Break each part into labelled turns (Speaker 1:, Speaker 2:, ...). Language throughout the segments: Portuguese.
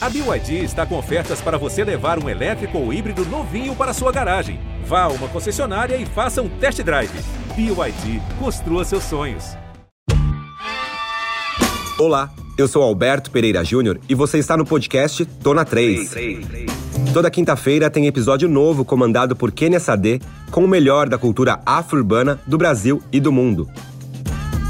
Speaker 1: A BYD está com ofertas para você levar um elétrico ou híbrido novinho para sua garagem. Vá a uma concessionária e faça um test drive. BYD, construa seus sonhos.
Speaker 2: Olá, eu sou Alberto Pereira Júnior e você está no podcast Tô na 3. Toda quinta-feira tem episódio novo comandado por Kenia Sade com o melhor da cultura afro-urbana do Brasil e do mundo.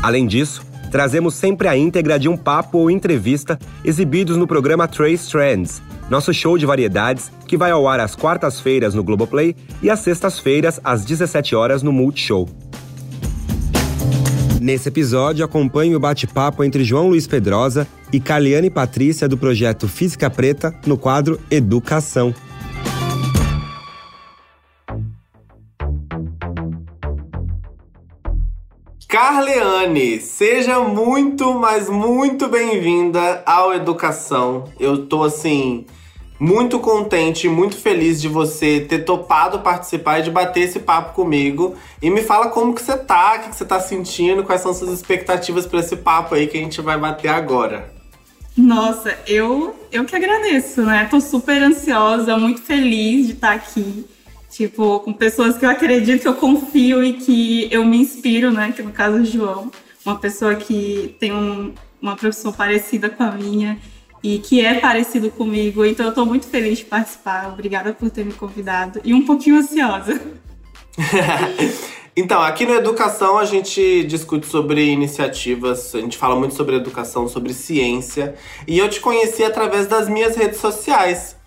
Speaker 2: Além disso, trazemos sempre a íntegra de um papo ou entrevista exibidos no programa Trace Trends, nosso show de variedades que vai ao ar às quartas-feiras no Globoplay e às sextas-feiras às 17 horas no Multishow. Nesse episódio, acompanhe o bate-papo entre João Luiz Pedrosa e Caliane Patrícia do projeto Física Preta no quadro Educação.
Speaker 3: Carleane, seja muito, mas muito bem-vinda ao Educação. Eu tô assim muito contente, muito feliz de você ter topado participar e de bater esse papo comigo. E me fala como que você tá, o que, que você tá sentindo, quais são suas expectativas para esse papo aí que a gente vai bater agora.
Speaker 4: Nossa, eu eu que agradeço, né? Tô super ansiosa, muito feliz de estar aqui. Tipo, com pessoas que eu acredito, que eu confio e que eu me inspiro, né? Que no caso o João, uma pessoa que tem um, uma profissão parecida com a minha e que é parecido comigo. Então eu tô muito feliz de participar. Obrigada por ter me convidado e um pouquinho ansiosa.
Speaker 3: então, aqui no Educação a gente discute sobre iniciativas, a gente fala muito sobre educação, sobre ciência. E eu te conheci através das minhas redes sociais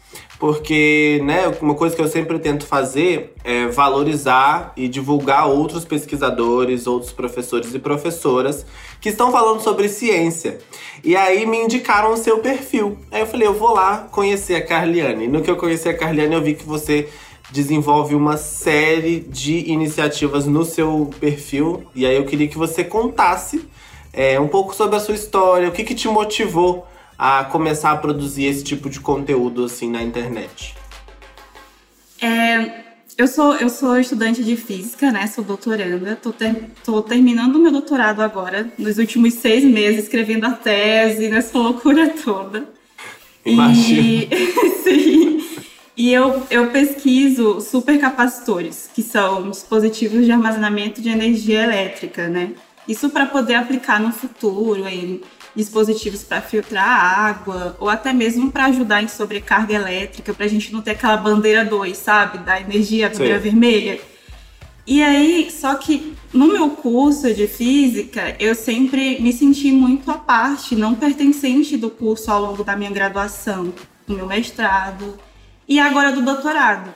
Speaker 3: porque né, uma coisa que eu sempre tento fazer é valorizar e divulgar outros pesquisadores, outros professores e professoras que estão falando sobre ciência. E aí me indicaram o seu perfil. Aí eu falei, eu vou lá conhecer a Carliane. No que eu conheci a Carliane, eu vi que você desenvolve uma série de iniciativas no seu perfil. E aí eu queria que você contasse é, um pouco sobre a sua história, o que, que te motivou a começar a produzir esse tipo de conteúdo assim na internet?
Speaker 4: É, eu sou eu sou estudante de física, né? Sou doutoranda. Tô, ter, tô terminando o meu doutorado agora, nos últimos seis meses, escrevendo a tese, nessa loucura toda.
Speaker 3: Imagina. E,
Speaker 4: sim. E eu, eu pesquiso supercapacitores, que são dispositivos de armazenamento de energia elétrica, né? Isso para poder aplicar no futuro em dispositivos para filtrar água, ou até mesmo para ajudar em sobrecarga elétrica, para a gente não ter aquela bandeira 2, sabe? Da energia, a bandeira Sim. vermelha. E aí, só que no meu curso de física, eu sempre me senti muito à parte, não pertencente do curso ao longo da minha graduação, do meu mestrado e agora do doutorado.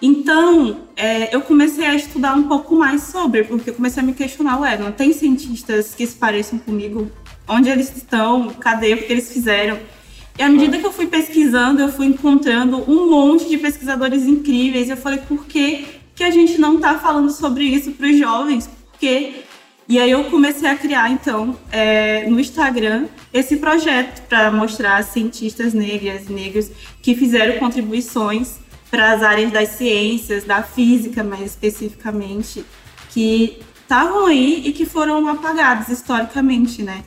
Speaker 4: Então, é, eu comecei a estudar um pouco mais sobre, porque eu comecei a me questionar, ué, não tem cientistas que se pareçam comigo onde eles estão, cadê, o que eles fizeram. E à medida que eu fui pesquisando, eu fui encontrando um monte de pesquisadores incríveis. E eu falei, por que, que a gente não está falando sobre isso para os jovens? Porque e aí eu comecei a criar, então, é, no Instagram, esse projeto para mostrar cientistas negras, negros que fizeram contribuições para as áreas das ciências, da física mais especificamente, que estavam aí e que foram apagados historicamente, né?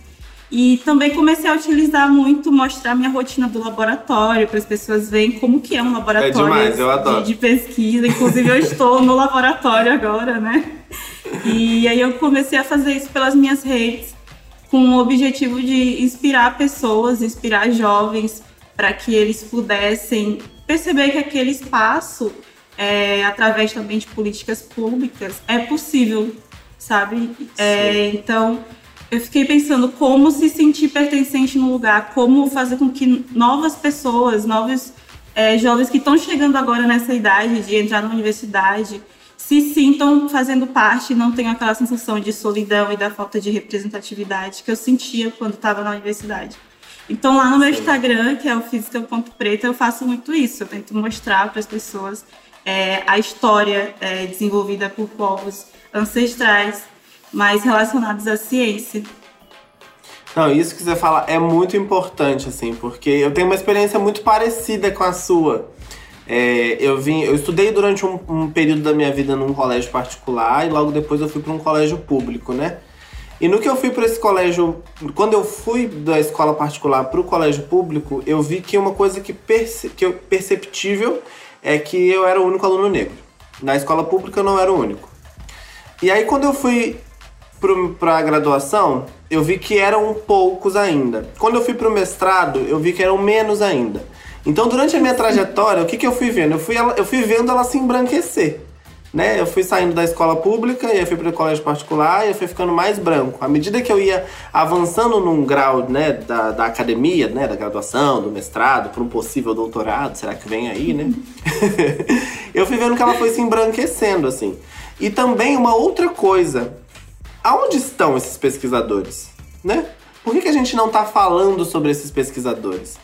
Speaker 4: E também comecei a utilizar muito, mostrar minha rotina do laboratório, para as pessoas verem como que é um laboratório
Speaker 3: é demais,
Speaker 4: de, de, pesquisa. Inclusive, eu estou no laboratório agora, né? E aí eu comecei a fazer isso pelas minhas redes, com o objetivo de inspirar pessoas, inspirar jovens, para que eles pudessem perceber que aquele espaço, é, através também de políticas públicas, é possível, sabe? É, então eu fiquei pensando como se sentir pertencente no lugar, como fazer com que novas pessoas, novos é, jovens que estão chegando agora nessa idade de entrar na universidade, se sintam fazendo parte e não tenham aquela sensação de solidão e da falta de representatividade que eu sentia quando estava na universidade. Então, lá no meu Instagram, que é o Física.preta, eu faço muito isso. Eu tento mostrar para as pessoas é, a história é, desenvolvida por povos ancestrais mais relacionados à ciência.
Speaker 3: Não, isso que você fala é muito importante, assim, porque eu tenho uma experiência muito parecida com a sua. É, eu vim, eu estudei durante um, um, período da minha vida num colégio particular e logo depois eu fui para um colégio público, né? E no que eu fui para esse colégio, quando eu fui da escola particular para o colégio público, eu vi que uma coisa que, perce, que eu, perceptível é que eu era o único aluno negro. Na escola pública eu não era o único. E aí quando eu fui para a graduação, eu vi que eram poucos ainda. Quando eu fui para o mestrado, eu vi que eram menos ainda. Então, durante a minha trajetória, o que, que eu fui vendo? Eu fui, eu fui vendo ela se embranquecer. Né? Eu fui saindo da escola pública e eu fui para o colégio particular e eu fui ficando mais branco. À medida que eu ia avançando num grau né, da, da academia, né, da graduação, do mestrado, para um possível doutorado, será que vem aí, né? eu fui vendo que ela foi se embranquecendo, assim. E também uma outra coisa. Aonde estão esses pesquisadores? Né? Por que, que a gente não está falando sobre esses pesquisadores?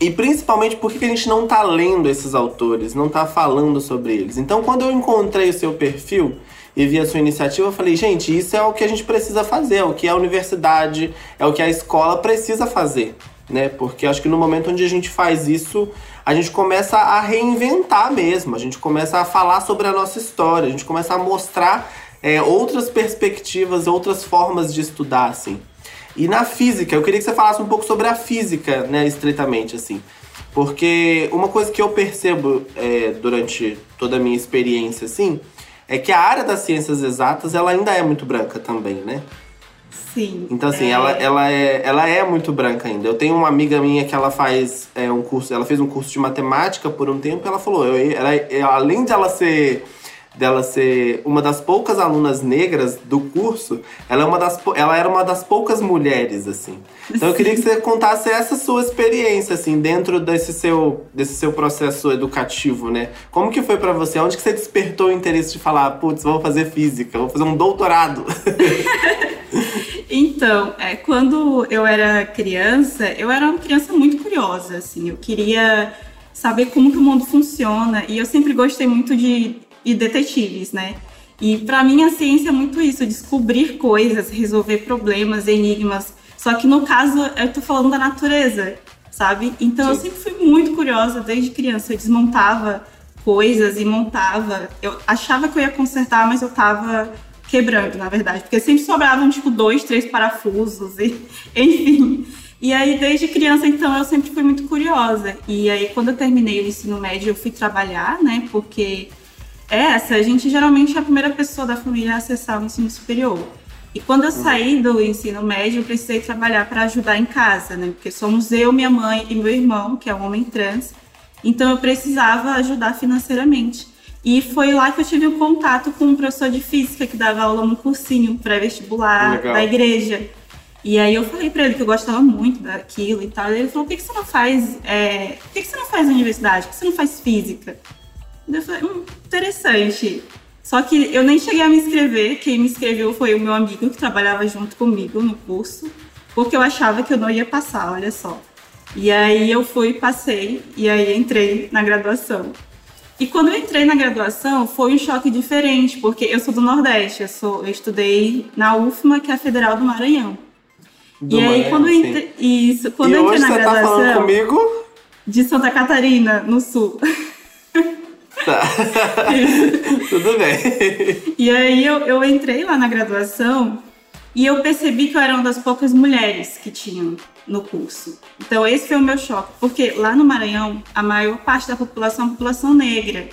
Speaker 3: E principalmente por que a gente não tá lendo esses autores, não tá falando sobre eles. Então, quando eu encontrei o seu perfil e vi a sua iniciativa, eu falei, gente, isso é o que a gente precisa fazer, é o que a universidade, é o que a escola precisa fazer, né? Porque acho que no momento onde a gente faz isso, a gente começa a reinventar mesmo, a gente começa a falar sobre a nossa história, a gente começa a mostrar é, outras perspectivas, outras formas de estudar, assim. E na física, eu queria que você falasse um pouco sobre a física, né, estritamente, assim. Porque uma coisa que eu percebo é, durante toda a minha experiência, assim, é que a área das ciências exatas, ela ainda é muito branca também, né?
Speaker 4: Sim.
Speaker 3: Então, assim, é... Ela, ela, é, ela é muito branca ainda. Eu tenho uma amiga minha que ela faz é, um curso, ela fez um curso de matemática por um tempo e ela falou, eu, ela, além de ela ser dela ser uma das poucas alunas negras do curso, ela, é uma das, ela era uma das poucas mulheres, assim. Então eu queria que você contasse essa sua experiência, assim, dentro desse seu, desse seu processo educativo, né? Como que foi para você? Onde que você despertou o interesse de falar, putz, vou fazer física, vou fazer um doutorado?
Speaker 4: então, é, quando eu era criança, eu era uma criança muito curiosa, assim. Eu queria saber como que o mundo funciona e eu sempre gostei muito de e detetives, né? E para mim a ciência é muito isso, descobrir coisas, resolver problemas, enigmas. Só que no caso eu tô falando da natureza, sabe? Então Sim. eu sempre fui muito curiosa desde criança. Eu desmontava coisas e montava. Eu achava que eu ia consertar, mas eu tava quebrando, na verdade, porque sempre sobravam tipo dois, três parafusos e enfim. E aí desde criança então eu sempre fui muito curiosa. E aí quando eu terminei o ensino médio eu fui trabalhar, né? Porque é essa. A gente geralmente é a primeira pessoa da família a acessar o ensino superior. E quando eu saí do ensino médio, eu precisei trabalhar para ajudar em casa, né? Porque somos eu, minha mãe e meu irmão, que é um homem trans. Então eu precisava ajudar financeiramente. E foi lá que eu tive o um contato com um professor de física que dava aula no cursinho pré-vestibular da igreja. E aí eu falei para ele que eu gostava muito daquilo e tal. E ele falou: por que, que você não faz. É... Por que, que você não faz universidade? Por que você não faz física? Eu falei, hum, interessante. Só que eu nem cheguei a me inscrever. Quem me inscreveu foi o meu amigo que trabalhava junto comigo no curso, porque eu achava que eu não ia passar, olha só. E aí eu fui, passei, e aí entrei na graduação. E quando eu entrei na graduação, foi um choque diferente, porque eu sou do Nordeste, eu, sou, eu estudei na UFMA, que é a Federal do Maranhão.
Speaker 3: Do
Speaker 4: e
Speaker 3: aí,
Speaker 4: quando eu entrei, isso, quando
Speaker 3: e
Speaker 4: eu entrei na graduação.
Speaker 3: Tá falando comigo?
Speaker 4: De Santa Catarina, no sul.
Speaker 3: Tá. Tudo bem.
Speaker 4: E aí eu, eu entrei lá na graduação e eu percebi que eu era uma das poucas mulheres que tinham no curso. Então esse foi o meu choque, porque lá no Maranhão a maior parte da população é população negra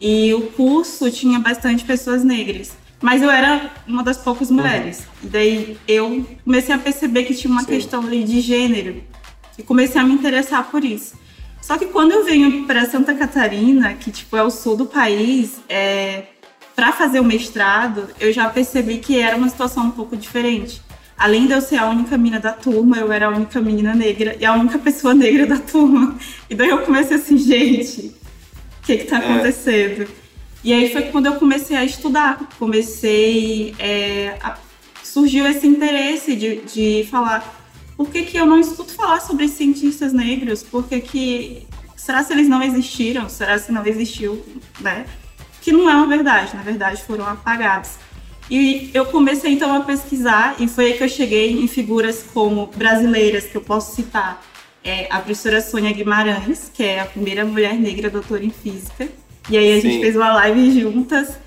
Speaker 4: e o curso tinha bastante pessoas negras. Mas eu era uma das poucas mulheres. Uhum. Daí eu comecei a perceber que tinha uma Sim. questão ali de gênero e comecei a me interessar por isso. Só que quando eu venho para Santa Catarina, que tipo é o sul do país, é, para fazer o mestrado, eu já percebi que era uma situação um pouco diferente. Além de eu ser a única menina da turma, eu era a única menina negra e a única pessoa negra da turma. E daí eu comecei assim, gente, o que que tá é. acontecendo? É. E aí foi quando eu comecei a estudar, comecei é, a, surgiu esse interesse de, de falar por que, que eu não escuto falar sobre cientistas negros? Por que, que será se eles não existiram? Será se não existiu, né? Que não é uma verdade, na verdade foram apagados. E eu comecei então a pesquisar e foi aí que eu cheguei em figuras como brasileiras que eu posso citar. É, a professora Sônia Guimarães, que é a primeira mulher negra doutora em física. E aí a Sim. gente fez uma live juntas.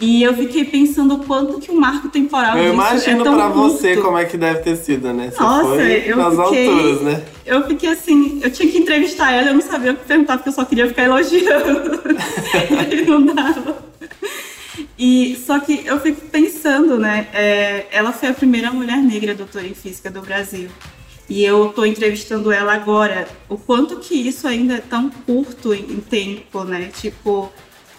Speaker 4: E eu fiquei pensando o quanto que o marco temporal
Speaker 3: Eu imagino
Speaker 4: é
Speaker 3: pra você
Speaker 4: curto.
Speaker 3: como é que deve ter sido, né? Você
Speaker 4: Nossa, eu
Speaker 3: nas
Speaker 4: fiquei-
Speaker 3: alturas, né?
Speaker 4: Eu fiquei assim, eu tinha que entrevistar ela, eu não sabia o que perguntar, porque eu só queria ficar elogiando. e não dava. E, só que eu fico pensando, né? é, ela foi a primeira mulher negra doutora em física do Brasil. E eu tô entrevistando ela agora. O quanto que isso ainda é tão curto em em tempo, né? Tipo,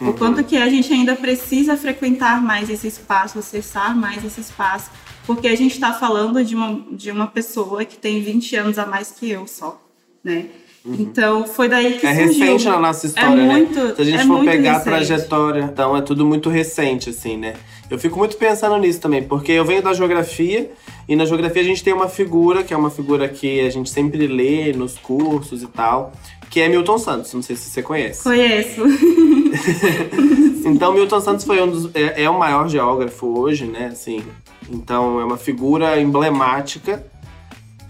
Speaker 4: o quanto que a gente ainda precisa frequentar mais esse espaço, acessar mais esse espaço. Porque a gente está falando de uma, de uma pessoa que tem 20 anos a mais que eu só, né? Então, foi daí que
Speaker 3: É
Speaker 4: surgiu.
Speaker 3: recente na nossa história,
Speaker 4: é muito,
Speaker 3: né? Se a gente
Speaker 4: é
Speaker 3: for pegar a
Speaker 4: recente.
Speaker 3: trajetória, então é tudo muito recente, assim, né? Eu fico muito pensando nisso também, porque eu venho da geografia, e na geografia a gente tem uma figura, que é uma figura que a gente sempre lê nos cursos e tal, que é Milton Santos, não sei se você conhece.
Speaker 4: Conheço.
Speaker 3: Então, Milton Santos foi um dos, é, é o maior geógrafo hoje, né? Assim, então, é uma figura emblemática.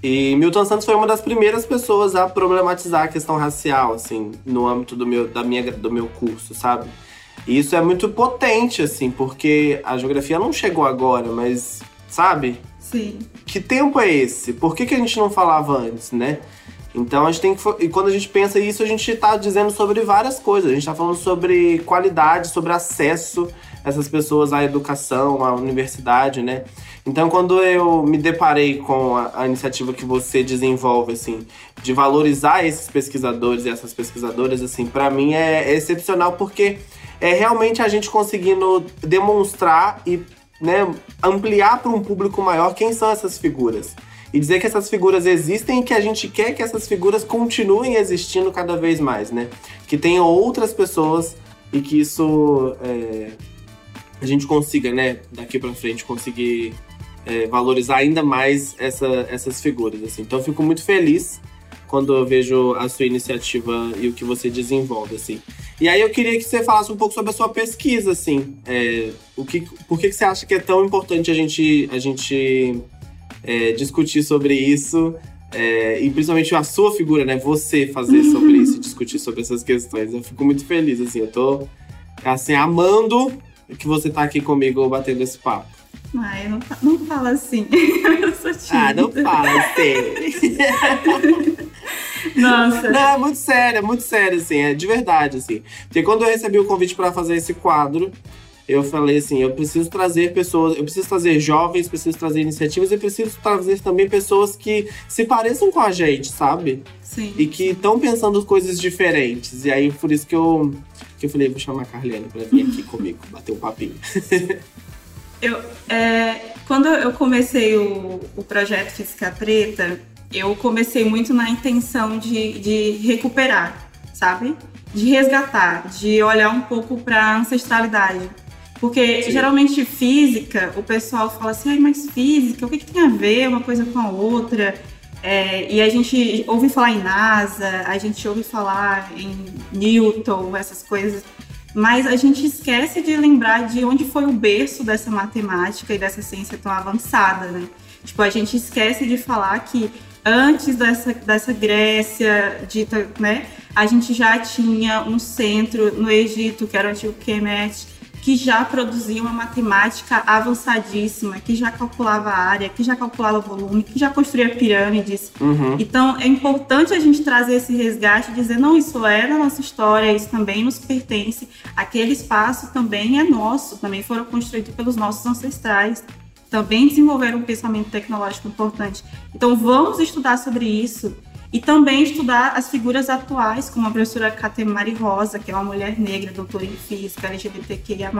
Speaker 3: E Milton Santos foi uma das primeiras pessoas a problematizar a questão racial, assim, no âmbito do meu, da minha, do meu curso, sabe? E isso é muito potente, assim, porque a geografia não chegou agora, mas, sabe?
Speaker 4: Sim.
Speaker 3: que tempo é esse? Por que, que a gente não falava antes, né? Então a gente tem que. E quando a gente pensa isso, a gente tá dizendo sobre várias coisas. A gente tá falando sobre qualidade, sobre acesso essas pessoas à educação, à universidade, né? Então, quando eu me deparei com a, a iniciativa que você desenvolve, assim, de valorizar esses pesquisadores e essas pesquisadoras, assim, para mim é, é excepcional porque é realmente a gente conseguindo demonstrar e né, ampliar para um público maior quem são essas figuras. E dizer que essas figuras existem e que a gente quer que essas figuras continuem existindo cada vez mais, né? Que tenham outras pessoas e que isso é, a gente consiga, né, daqui para frente, conseguir é, valorizar ainda mais essa, essas figuras. Assim. Então fico muito feliz quando eu vejo a sua iniciativa e o que você desenvolve, assim. E aí eu queria que você falasse um pouco sobre a sua pesquisa, assim. É, o que, por que, que você acha que é tão importante a gente, a gente é, discutir sobre isso? é, e principalmente a sua figura, né? Você fazer sobre isso, discutir sobre essas questões. Eu fico muito feliz, assim. Eu tô, assim, amando que você tá aqui comigo batendo esse papo.
Speaker 4: Ai, não, não fala assim. eu sou tímida.
Speaker 3: Ah, não fala, assim.
Speaker 4: Nossa.
Speaker 3: Não, é muito sério, é muito sério, assim, é de verdade, assim. Porque quando eu recebi o convite pra fazer esse quadro, eu falei assim, eu preciso trazer pessoas, eu preciso trazer jovens, preciso trazer iniciativas e preciso trazer também pessoas que se pareçam com a gente, sabe?
Speaker 4: Sim.
Speaker 3: E que estão pensando coisas diferentes. E aí, por isso que eu, que eu falei, vou chamar a Carliane pra vir aqui comigo, bater um papinho.
Speaker 4: Eu, é, quando eu comecei o, o projeto Física Preta, eu comecei muito na intenção de, de recuperar, sabe? De resgatar, de olhar um pouco para a ancestralidade. Porque
Speaker 3: Sim.
Speaker 4: geralmente física, o pessoal fala assim, Ai, mas física, o que, que tem a ver uma coisa com a outra? É, e a gente ouve falar em NASA, a gente ouve falar em Newton, essas coisas. Mas a gente esquece de lembrar de onde foi o berço dessa matemática e dessa ciência tão avançada, né? Tipo, a gente esquece de falar que antes dessa, dessa Grécia dita, né? A gente já tinha um centro no Egito, que era o antigo Kemet, que já produzia uma matemática avançadíssima, que já calculava a área, que já calculava volume, que já construía pirâmides.
Speaker 3: Uhum.
Speaker 4: Então é importante a gente trazer esse resgate e dizer, não, isso é da nossa história, isso também nos pertence, aquele espaço também é nosso, também foram construídos pelos nossos ancestrais, também desenvolveram um pensamento tecnológico importante. Então vamos estudar sobre isso e também estudar as figuras atuais, como a professora Catemari Rosa, que é uma mulher negra, doutora em física, LGBTQIA+,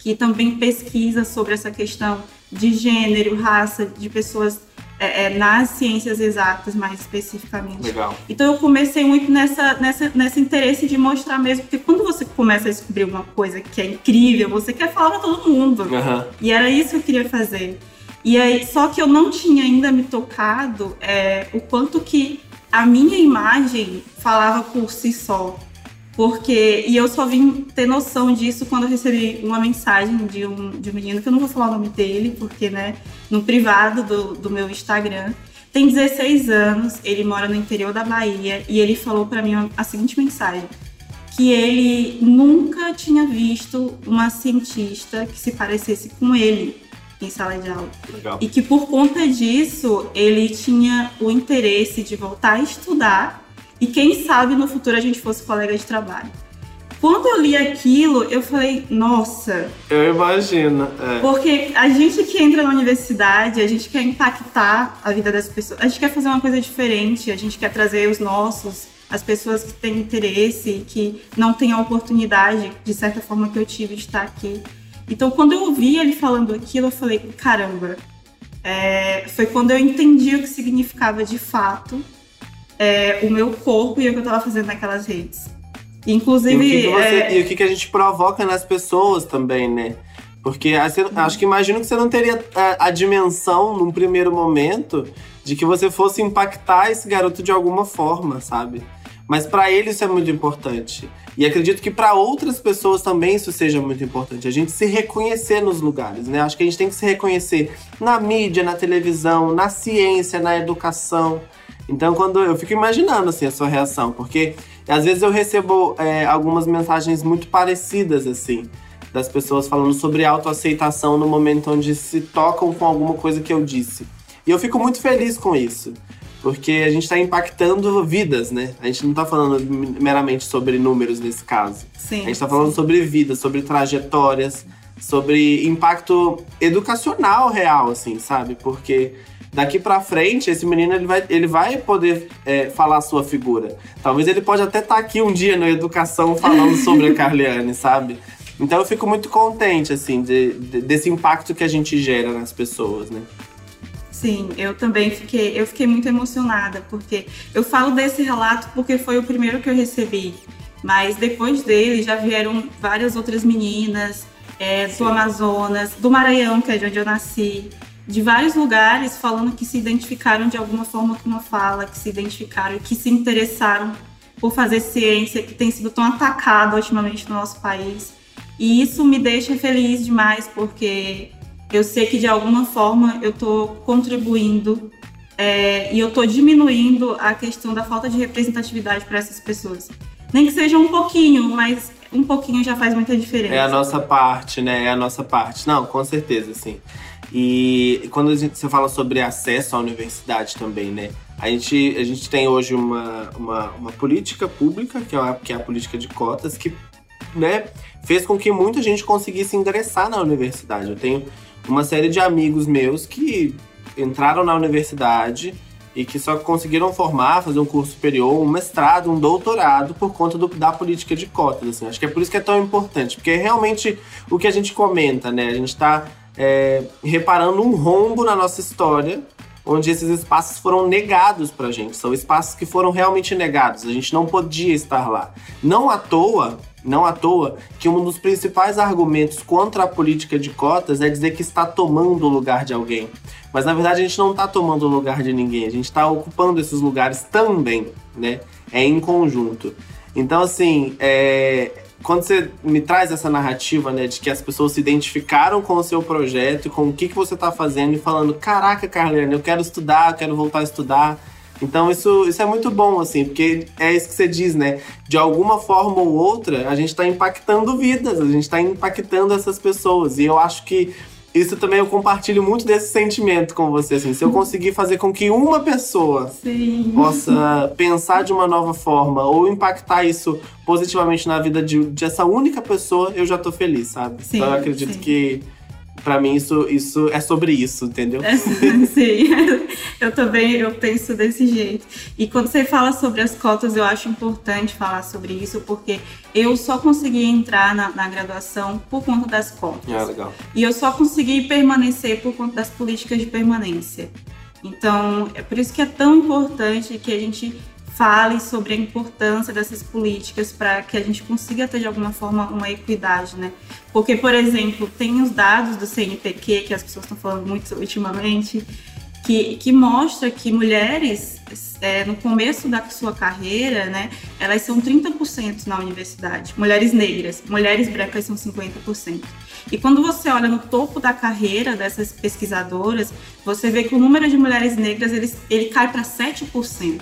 Speaker 4: que também pesquisa sobre essa questão de gênero, raça, de pessoas é, é, nas ciências exatas, mais especificamente.
Speaker 3: Legal.
Speaker 4: Então eu comecei muito nessa, nessa, nesse interesse de mostrar mesmo, porque quando você começa a descobrir uma coisa que é incrível, você quer falar para todo mundo.
Speaker 3: Aham.
Speaker 4: E era isso que eu queria fazer. E aí, só que eu não tinha ainda me tocado é, o quanto que a minha imagem falava por si só. Porque, e eu só vim ter noção disso quando eu recebi uma mensagem de um, de um menino, que eu não vou falar o nome dele, porque, né, no privado do, do meu Instagram. Tem 16 anos, ele mora no interior da Bahia, e ele falou pra mim a seguinte mensagem. que ele nunca tinha visto uma cientista que se parecesse com ele em sala de aula.
Speaker 3: Legal.
Speaker 4: E que por conta disso ele tinha o interesse de voltar a estudar e quem sabe no futuro a gente fosse colega de trabalho. Quando eu li aquilo, eu falei, nossa,
Speaker 3: Eu imagino. é.
Speaker 4: porque a gente que entra na universidade, a gente quer impactar a vida das pessoas, a gente quer fazer uma coisa diferente, a gente quer trazer os nossos, as pessoas que têm interesse, que não têm a oportunidade, de certa forma, que eu tive de estar aqui. Então, quando eu ouvi ele falando aquilo, eu falei, caramba, é, foi quando eu entendi o que significava de fato é, o meu corpo e o que eu estava fazendo naquelas redes.
Speaker 3: E o
Speaker 4: Inclusive,
Speaker 3: que, que você-
Speaker 4: é,
Speaker 3: e o que, que a gente provoca nas pessoas também, né? Porque ah, você- acho que imagino que você não teria a, a dimensão, num primeiro momento, de que você fosse impactar esse garoto de alguma forma, sabe? Mas pra ele isso é muito importante. E acredito que pra outras pessoas também isso seja muito importante. A gente se reconhecer nos lugares, né? Acho que a gente tem que se reconhecer na mídia, na televisão, na ciência, na educação. Então, quando eu fico imaginando assim a sua reação, porque às vezes eu recebo é, algumas mensagens muito parecidas assim das pessoas falando sobre autoaceitação no momento onde se tocam com alguma coisa que eu disse. E eu fico muito feliz com isso, porque a gente está impactando vidas, né? A gente não está falando meramente sobre números nesse caso.
Speaker 4: sim,
Speaker 3: A gente tá falando sobre vida, sobre trajetórias, sobre impacto educacional real, assim, sabe? Porque daqui pra frente, esse menino ele vai, ele vai poder é, falar a sua figura. Talvez ele pode até estar aqui um dia na educação falando sobre a Carliane, sabe? Então eu fico muito contente, assim, de- de- desse impacto que a gente gera nas pessoas, né?
Speaker 4: Sim, eu também fiquei, eu fiquei muito emocionada, porque eu falo desse relato porque foi o primeiro que eu recebi. Mas depois dele já vieram várias outras meninas é, do Amazonas, do Maranhão, que é de onde eu nasci, de vários lugares falando que se identificaram de alguma forma com uma fala, que se identificaram, que se interessaram por fazer ciência, que tem sido tão atacado ultimamente no nosso país. E isso me deixa feliz demais, porque eu sei que de alguma forma eu estou contribuindo é, e eu estou diminuindo a questão da falta de representatividade para essas pessoas. Nem que seja um pouquinho, mas um pouquinho já faz muita diferença.
Speaker 3: É a nossa parte, né? É a nossa parte. Não, com certeza, sim. E quando a gente, você fala sobre acesso à universidade também, né? A gente, a gente tem hoje uma, uma, uma política pública, que é, a, que é a política de cotas, que né, fez com que muita gente conseguisse ingressar na universidade. Eu tenho uma série de amigos meus que entraram na universidade e que só conseguiram formar, fazer um curso superior, um mestrado, um doutorado por conta do- da política de cotas. Assim. Acho que é por isso que é tão importante, porque é realmente o que a gente comenta, né? A gente está reparando um rombo na nossa história, onde esses espaços foram negados pra gente. São espaços que foram realmente negados. A gente não podia estar lá. Não à toa, não à toa, que um dos principais argumentos contra a política de cotas é dizer que está tomando o lugar de alguém. Mas na verdade a gente não está tomando o lugar de ninguém, a gente está ocupando esses lugares também, né? É em conjunto. Então, assim, é, quando você me traz essa narrativa, né, de que as pessoas se identificaram com o seu projeto, com o que, que você está fazendo e falando: caraca, Carlene, eu quero estudar, eu quero voltar a estudar. Então, isso, isso é muito bom, assim, porque é isso que você diz, né? De alguma forma ou outra, a gente está impactando vidas, a gente está impactando essas pessoas. E eu acho que isso também eu compartilho muito desse sentimento com você, assim. Se eu conseguir fazer com que uma pessoa
Speaker 4: Sim.
Speaker 3: possa pensar de uma nova forma ou impactar isso positivamente na vida de, de essa única pessoa, eu já tô feliz, sabe?
Speaker 4: Sim,
Speaker 3: então eu acredito
Speaker 4: sim.
Speaker 3: que pra mim isso, isso é sobre isso, entendeu?
Speaker 4: É, Sim, eu também eu penso desse jeito. E quando você fala sobre as cotas, eu acho importante falar sobre isso, porque eu só consegui entrar na, na graduação por conta das cotas.
Speaker 3: Ah, legal.
Speaker 4: E eu só consegui permanecer por conta das políticas de permanência. Então, é por isso que é tão importante que a gente fale sobre a importância dessas políticas para que a gente consiga ter de alguma forma uma equidade, né? Porque, por exemplo, tem os dados do CNPq que as pessoas estão falando muito ultimamente, que, que mostra que mulheres é, no começo da sua carreira, né, elas são 30% na universidade, mulheres negras, mulheres brancas são 50%. E quando você olha no topo da carreira dessas pesquisadoras, você vê que o número de mulheres negras ele, ele cai para 7%.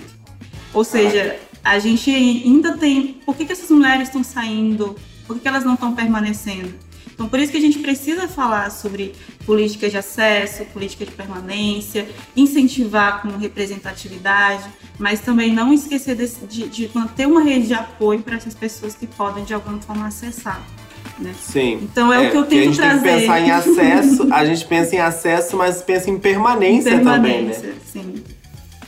Speaker 4: Ou seja, a gente ainda tem. Por que, que essas mulheres estão saindo? Por que, que elas não estão permanecendo? Então, por isso que a gente precisa falar sobre políticas de acesso, política de permanência, incentivar com representatividade, mas também não esquecer de, de, de manter uma rede de apoio para essas pessoas que podem, de alguma forma, acessar. Né?
Speaker 3: Sim.
Speaker 4: Então é, é, o que eu tento
Speaker 3: trazer.
Speaker 4: A gente
Speaker 3: que pensar em acesso, a gente pensa em acesso, mas pensa em permanência,
Speaker 4: permanência
Speaker 3: também, né?
Speaker 4: Sim.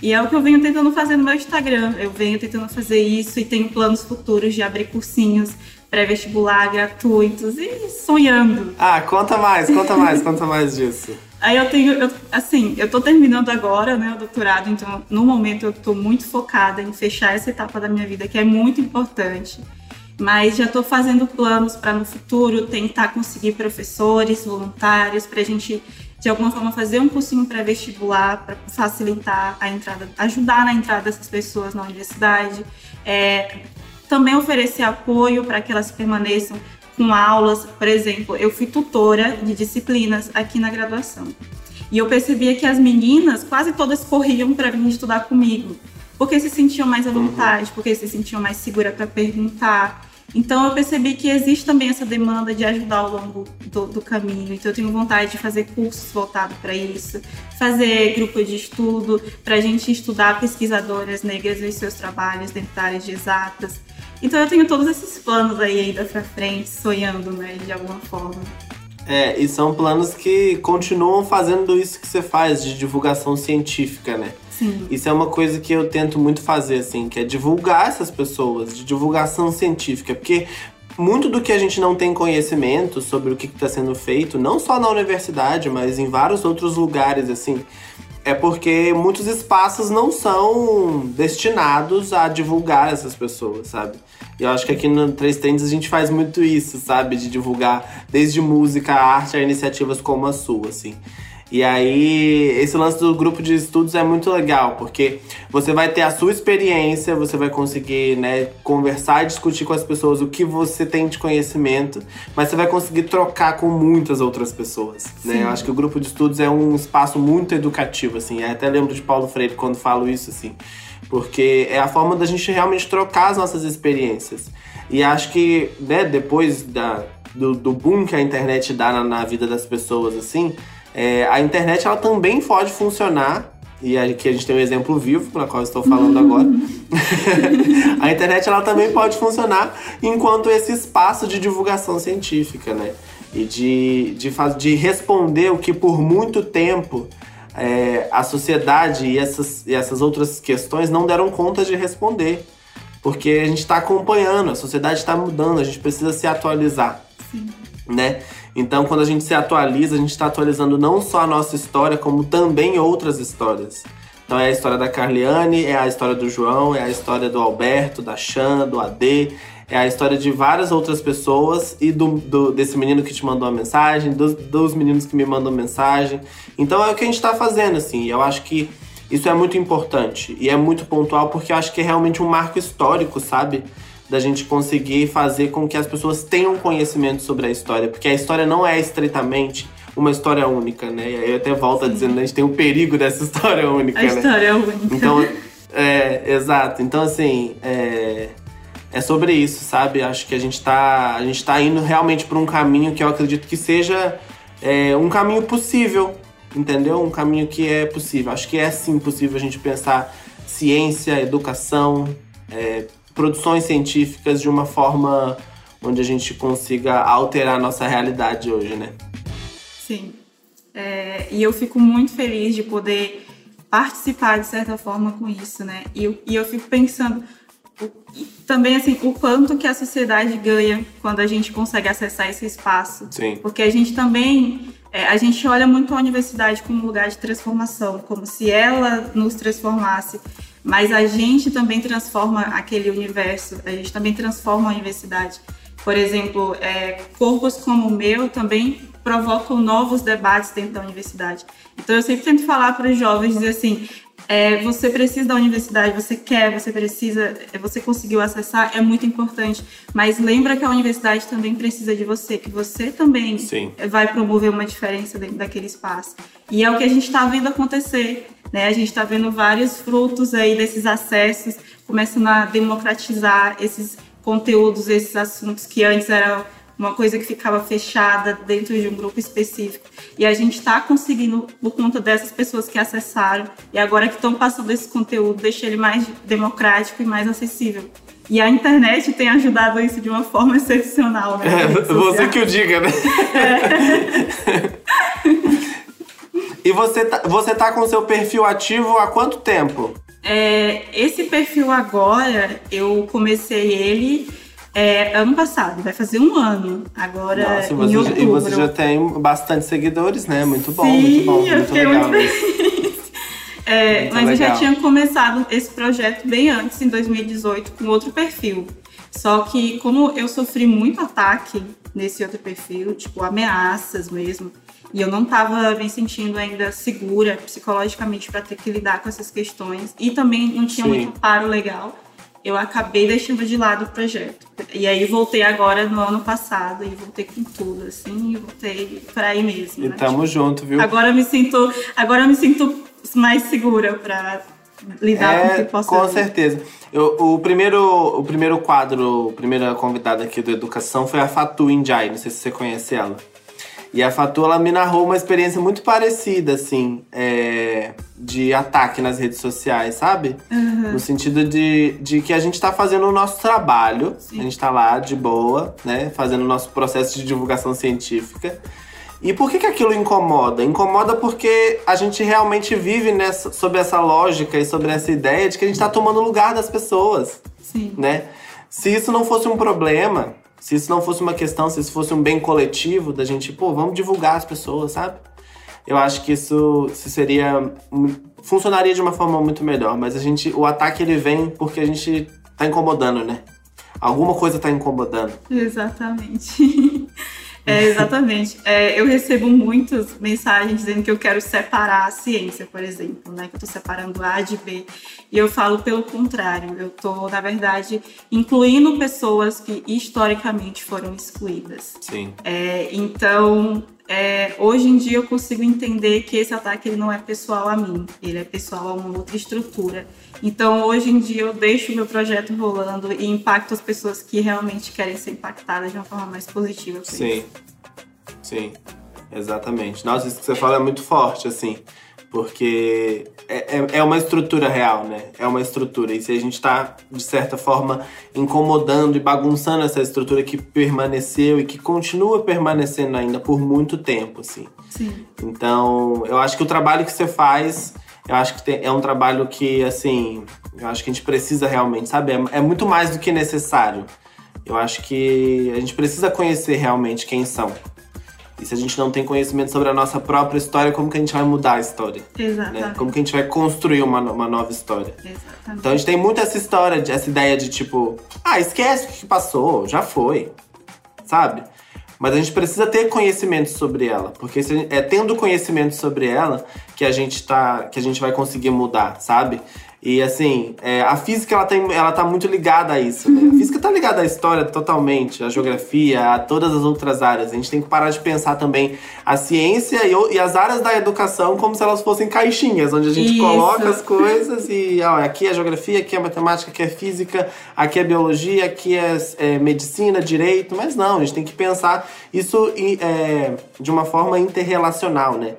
Speaker 4: E é o que eu venho tentando fazer no meu Instagram. Eu venho tentando fazer isso e tenho planos futuros de abrir cursinhos pré-vestibular gratuitos e sonhando.
Speaker 3: Ah, conta mais, conta mais, conta mais disso.
Speaker 4: Aí eu tenho, eu, assim, eu tô terminando agora, né, o doutorado, então no momento eu tô muito focada em fechar essa etapa da minha vida, que é muito importante. Mas já estou fazendo planos para no futuro tentar conseguir professores, voluntários, para a gente de alguma forma fazer um cursinho pré-vestibular para facilitar a entrada, ajudar na entrada dessas pessoas na universidade, é, também oferecer apoio para que elas permaneçam com aulas. Por exemplo, eu fui tutora de disciplinas aqui na graduação. E eu percebia que as meninas quase todas corriam para vir estudar comigo, porque se sentiam mais à uhum. vontade, porque se sentiam mais seguras para perguntar. Então eu percebi que existe também essa demanda de ajudar ao longo do, do caminho. Então eu tenho vontade de fazer cursos voltados para isso, fazer grupo de estudo para a gente estudar pesquisadoras negras e seus trabalhos dentro da área de exatas. Então eu tenho todos esses planos aí ainda para frente, sonhando, né, de alguma forma.
Speaker 3: É, e são planos que continuam fazendo isso que você faz de divulgação científica, né?
Speaker 4: Sim.
Speaker 3: Isso é uma coisa que eu tento muito fazer, assim, que é divulgar essas pessoas, de divulgação científica, porque muito do que a gente não tem conhecimento sobre o que está sendo feito, não só na universidade, mas em vários outros lugares, assim, é porque muitos espaços não são destinados a divulgar essas pessoas, sabe? E eu acho que aqui no Três Trends a gente faz muito isso, sabe? De divulgar desde música, arte a iniciativas como a sua, assim. E aí, esse lance do grupo de estudos é muito legal, porque você vai ter a sua experiência, você vai conseguir, né, conversar e discutir com as pessoas o que você tem de conhecimento, mas você vai conseguir trocar com muitas outras pessoas, né? Eu acho que o grupo de estudos é um espaço muito educativo, assim. Eu até lembro de Paulo Freire quando falo isso, assim. Porque é a forma da gente realmente trocar as nossas experiências. E acho que, né, depois da, do, do boom que a internet dá na, na vida das pessoas, assim é, a internet ela também pode funcionar, e aqui a gente tem um exemplo vivo, para qual estou falando agora. a internet ela também pode funcionar enquanto esse espaço de divulgação científica, né? E de, de, de responder o que por muito tempo é, a sociedade e essas, e essas outras questões não deram conta de responder. Porque a gente está acompanhando, a sociedade está mudando, a gente precisa se atualizar. Sim. Né? Então, quando a gente se atualiza, a gente está atualizando não só a nossa história, como também outras histórias. Então, é a história da Carliane, é a história do João, é a história do Alberto, da Chan, do AD, é a história de várias outras pessoas e do, do desse menino que te mandou a mensagem, dos, dos meninos que me mandam mensagem. Então, é o que a gente está fazendo, assim. Eu acho que isso é muito importante e é muito pontual porque eu acho que é realmente um marco histórico, sabe? Da gente conseguir fazer com que as pessoas tenham conhecimento sobre a história, porque a história não é estritamente uma história única, né? E aí eu até volto a dizendo, a gente tem o perigo dessa história única,
Speaker 4: a
Speaker 3: né?
Speaker 4: história é única.
Speaker 3: Então, é, exato. Então, assim, é, é sobre isso, sabe? Acho que a gente tá, a gente tá indo realmente por um caminho que eu acredito que seja é, um caminho possível, entendeu? Um caminho que é possível. Acho que é sim possível a gente pensar ciência, educação, é, produções científicas de uma forma onde a gente consiga alterar a nossa realidade hoje, né?
Speaker 4: Sim. É, e eu fico muito feliz de poder participar de certa forma com isso, né? E eu, e eu fico pensando o, também assim o quanto que a sociedade ganha quando a gente consegue acessar esse espaço.
Speaker 3: Sim.
Speaker 4: Porque a gente também é, a gente olha muito a universidade como um lugar de transformação, como se ela nos transformasse. Mas a gente também transforma aquele universo, a gente também transforma a universidade. Por exemplo, é, corpos como o meu também provocam novos debates dentro da universidade. Então eu sempre tento falar para os jovens, dizer assim, é, você precisa da universidade, você quer, você precisa, é, você conseguiu acessar, é muito importante. Mas lembra que a universidade também precisa de você, que você também
Speaker 3: Sim.
Speaker 4: vai promover uma diferença dentro daquele espaço. E é o que a gente está vendo acontecer. Né? A gente está vendo vários frutos aí desses acessos, começando a democratizar esses conteúdos, esses assuntos que antes eram uma coisa que ficava fechada dentro de um grupo específico. E a gente está conseguindo, por conta dessas pessoas que acessaram e agora que estão passando esse conteúdo, deixar ele mais democrático e mais acessível. E a internet tem ajudado isso de uma forma excepcional, né?
Speaker 3: É, você que o diga, né? É. e você tá, você tá com seu perfil ativo há quanto tempo?
Speaker 4: É, esse perfil agora, eu comecei ele é, ano passado, vai fazer um ano. Agora, Nossa,
Speaker 3: você,
Speaker 4: em outubro.
Speaker 3: E você já tem bastante seguidores, né? Muito bom,
Speaker 4: Sim,
Speaker 3: muito bom. Muito
Speaker 4: eu fiquei
Speaker 3: legal.
Speaker 4: muito feliz. É, mas legal. eu já tinha começado esse projeto bem antes, em 2018, com outro perfil. Só que como eu sofri muito ataque nesse outro perfil, tipo ameaças mesmo, e eu não estava me sentindo ainda segura psicologicamente para ter que lidar com essas questões e também não tinha Sim. muito paro legal eu acabei deixando de lado o projeto. E aí voltei agora no ano passado e voltei com tudo, assim, e voltei para aí mesmo.
Speaker 3: E né? tamo tipo, junto, viu?
Speaker 4: Agora eu me sinto, agora me sinto mais segura para lidar é, com o que possa
Speaker 3: Com vir. certeza. Eu, o, primeiro, o primeiro quadro, a primeira convidada aqui do Educação foi a Fatu Indiai, não sei se você conhece ela. E a Fatu, ela me narrou uma experiência muito parecida, assim, é, de ataque nas redes sociais, sabe? Uhum. No sentido de, de que a gente tá fazendo o nosso trabalho, Sim. a gente tá lá de boa, né? Fazendo o nosso processo de divulgação científica. E por que, que aquilo incomoda? Incomoda porque a gente realmente vive nessa, sob essa lógica e sobre essa ideia de que a gente tá tomando lugar das pessoas.
Speaker 4: Sim.
Speaker 3: Né? Se isso não fosse um problema, se isso não fosse uma questão, se isso fosse um bem coletivo, da gente, pô, vamos divulgar as pessoas, sabe? Eu acho que isso, isso seria. funcionaria de uma forma muito melhor. Mas a gente. O ataque ele vem porque a gente tá incomodando, né? Alguma coisa tá incomodando.
Speaker 4: Exatamente. É, exatamente. É, eu recebo muitas mensagens dizendo que eu quero separar a ciência, por exemplo, né? Que eu estou separando A de B. E eu falo pelo contrário. Eu estou, na verdade, incluindo pessoas que historicamente foram excluídas.
Speaker 3: Sim.
Speaker 4: É, então, é, hoje em dia eu consigo entender que esse ataque ele não é pessoal a mim, ele é pessoal a uma outra estrutura. Então, hoje em dia, eu deixo meu projeto rolando e impacto as pessoas que realmente querem ser impactadas de uma forma mais positiva.
Speaker 3: Sim, isso. sim, exatamente. Nossa, isso que você fala é muito forte, assim, porque é, é, é uma estrutura real, né? É uma estrutura. E se a gente está, de certa forma, incomodando e bagunçando essa estrutura que permaneceu e que continua permanecendo ainda por muito tempo, assim.
Speaker 4: Sim.
Speaker 3: Então, eu acho que o trabalho que você faz eu acho que tem, é um trabalho que, assim, eu acho que a gente precisa realmente, sabe? É, é muito mais do que necessário. Eu acho que a gente precisa conhecer realmente quem são. E se a gente não tem conhecimento sobre a nossa própria história, como que a gente vai mudar a história?
Speaker 4: Exatamente. Né?
Speaker 3: Como que a gente vai construir uma, uma nova história?
Speaker 4: Exatamente.
Speaker 3: Então a gente tem muito essa história, essa ideia de tipo, ah, esquece o que passou, já foi. Sabe? Mas a gente precisa ter conhecimento sobre ela, porque é tendo conhecimento sobre ela que a gente tá, que a gente vai conseguir mudar, sabe? E assim, é, a física ela, tem, ela tá muito ligada a isso. Né? A física tá ligada à história totalmente, à geografia, a todas as outras áreas. A gente tem que parar de pensar também a ciência e, e as áreas da educação como se elas fossem caixinhas, onde a gente isso. coloca as coisas e ó, aqui é geografia, aqui é matemática, aqui é física, aqui é biologia, aqui é, é medicina, direito. Mas não, a gente tem que pensar isso é, de uma forma interrelacional, né?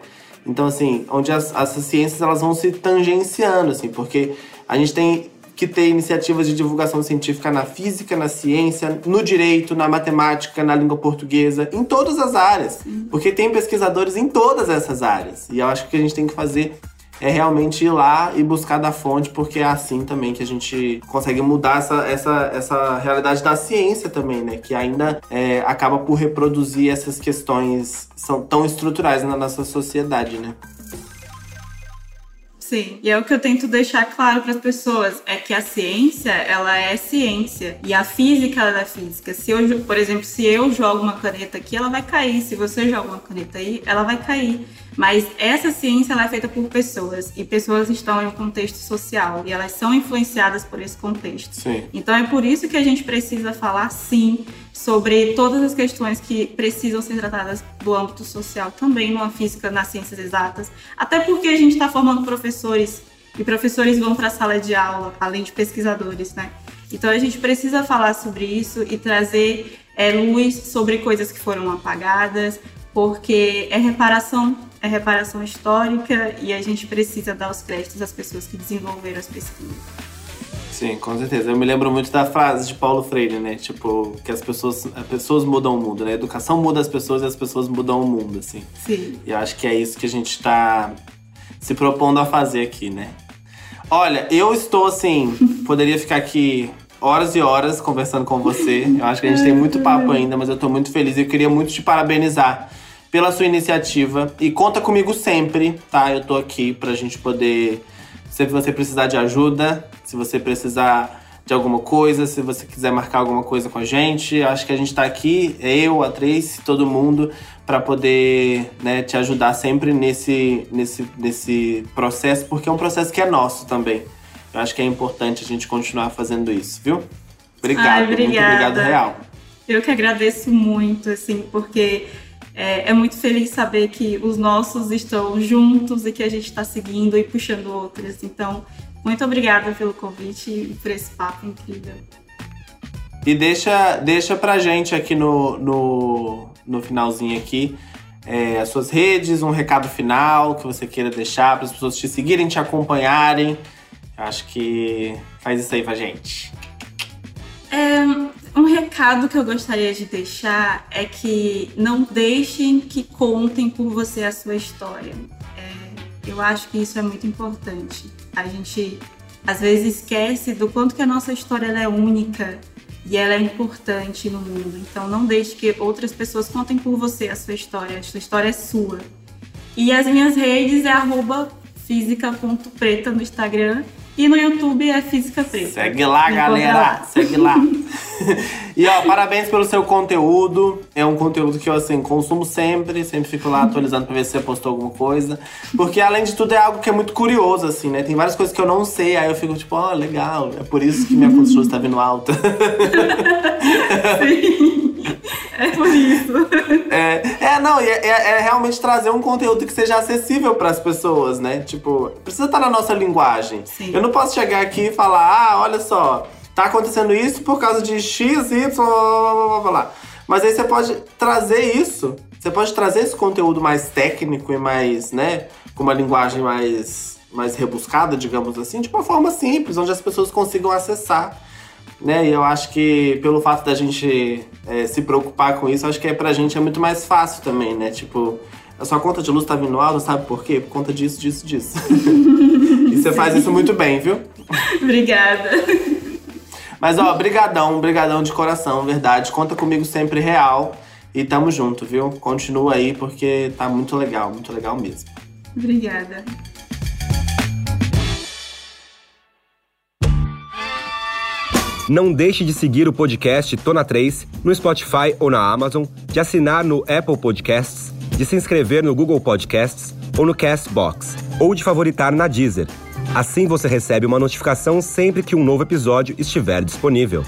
Speaker 3: Então, assim, onde as, as ciências elas vão se tangenciando, assim, porque a gente tem que ter iniciativas de divulgação científica na física, na ciência, no direito, na matemática, na língua portuguesa, em todas as áreas. Porque tem pesquisadores em todas essas áreas. E eu acho que a gente tem que fazer é realmente ir lá e buscar da fonte, porque é assim também que a gente consegue mudar essa, essa, essa realidade da ciência também, né? Que ainda é, acaba por reproduzir essas questões são tão estruturais na nossa sociedade, né?
Speaker 4: Sim, e é o que eu tento deixar claro para as pessoas, é que a ciência, ela é ciência, e a física, ela é física. Se eu, por exemplo, se eu jogo uma caneta aqui, ela vai cair, se você joga uma caneta aí, ela vai cair. Mas essa ciência ela é feita por pessoas e pessoas estão em um contexto social e elas são influenciadas por esse contexto.
Speaker 3: Sim.
Speaker 4: Então é por isso que a gente precisa falar sim sobre todas as questões que precisam ser tratadas do âmbito social também numa física nas ciências exatas, até porque a gente está formando professores e professores vão para a sala de aula além de pesquisadores, né? Então a gente precisa falar sobre isso e trazer é, luz sobre coisas que foram apagadas, porque é reparação, é reparação histórica e a gente precisa dar os créditos às pessoas que desenvolveram as pesquisas.
Speaker 3: Sim, com certeza. Eu me lembro muito da frase de Paulo Freire, né? Tipo, que as pessoas, as pessoas mudam o mundo, né? A educação muda as pessoas e as pessoas mudam o mundo, assim.
Speaker 4: Sim.
Speaker 3: E eu acho que é isso que a gente está se propondo a fazer aqui, né? Olha, eu estou assim, poderia ficar aqui horas e horas conversando com você. Eu acho que a gente tem muito papo ainda, mas eu tô muito feliz e eu queria muito te parabenizar pela sua iniciativa. E conta comigo sempre, tá? Eu tô aqui pra gente poder. Se você precisar de ajuda, se você precisar de alguma coisa, se você quiser marcar alguma coisa com a gente, acho que a gente tá aqui, eu, a Trace, todo mundo, para poder né, te ajudar sempre nesse, nesse, nesse processo, porque é um processo que é nosso também. Eu acho que é importante a gente continuar fazendo isso, viu? Obrigado,
Speaker 4: Ai,
Speaker 3: muito obrigado, real.
Speaker 4: Eu que agradeço muito, assim, porque é, é, muito feliz saber que os nossos estão juntos e que a gente está seguindo e puxando outros. Então, muito obrigada pelo convite e por esse papo incrível.
Speaker 3: E deixa, deixa pra gente aqui no, no, no finalzinho aqui é, as suas redes, um recado final que você queira deixar para as pessoas te seguirem, te acompanharem. Acho que faz isso aí pra gente.
Speaker 4: Recado que eu gostaria de deixar é que não deixem que contem por você a sua história. É, eu acho que isso é muito importante. A gente às vezes esquece do quanto que a nossa história é única e ela é importante no mundo. Então não deixe que outras pessoas contem por você a sua história. A sua história é sua. E as minhas redes é física.preta no Instagram e no YouTube é Física Preta.
Speaker 3: Segue lá, galera. Lá. Segue lá. e ó, parabéns pelo seu conteúdo. É um conteúdo que eu assim consumo sempre, sempre fico lá atualizando pra ver se você postou alguma coisa. Porque além de tudo é algo que é muito curioso, assim, né? Tem várias coisas que eu não sei, aí eu fico tipo, ó, oh, legal. É por isso que minha construção está vindo alta.
Speaker 4: Sim. É por isso.
Speaker 3: É, é não, é, é, é, realmente trazer um conteúdo que seja acessível para as pessoas, né? Tipo, precisa estar na nossa linguagem.
Speaker 4: Sim.
Speaker 3: Eu não posso chegar aqui e falar, ah, olha só, tá acontecendo isso por causa de X, Y, blá, blá, blá, blá. Mas aí você pode trazer isso, você pode trazer esse conteúdo mais técnico e mais, né, com uma linguagem mais, mais rebuscada, digamos assim, de uma forma simples, onde as pessoas consigam acessar né? E eu acho que pelo fato da gente é, se preocupar com isso, acho que é, pra gente é muito mais fácil também, né? Tipo, a sua conta de luz tá vindo alta, sabe por quê? Por conta disso, disso, disso. e você faz isso muito bem, viu?
Speaker 4: Obrigada.
Speaker 3: Mas ó, brigadão, brigadão de coração, verdade. Conta comigo sempre real. E tamo junto, viu? Continua aí porque tá muito legal, muito legal mesmo.
Speaker 4: Obrigada.
Speaker 2: Não deixe de seguir o podcast Tona 3 no Spotify ou na Amazon, de assinar no Apple Podcasts, de se inscrever no Google Podcasts ou no Castbox, ou de favoritar na Deezer. Assim você recebe uma notificação sempre que um novo episódio estiver disponível.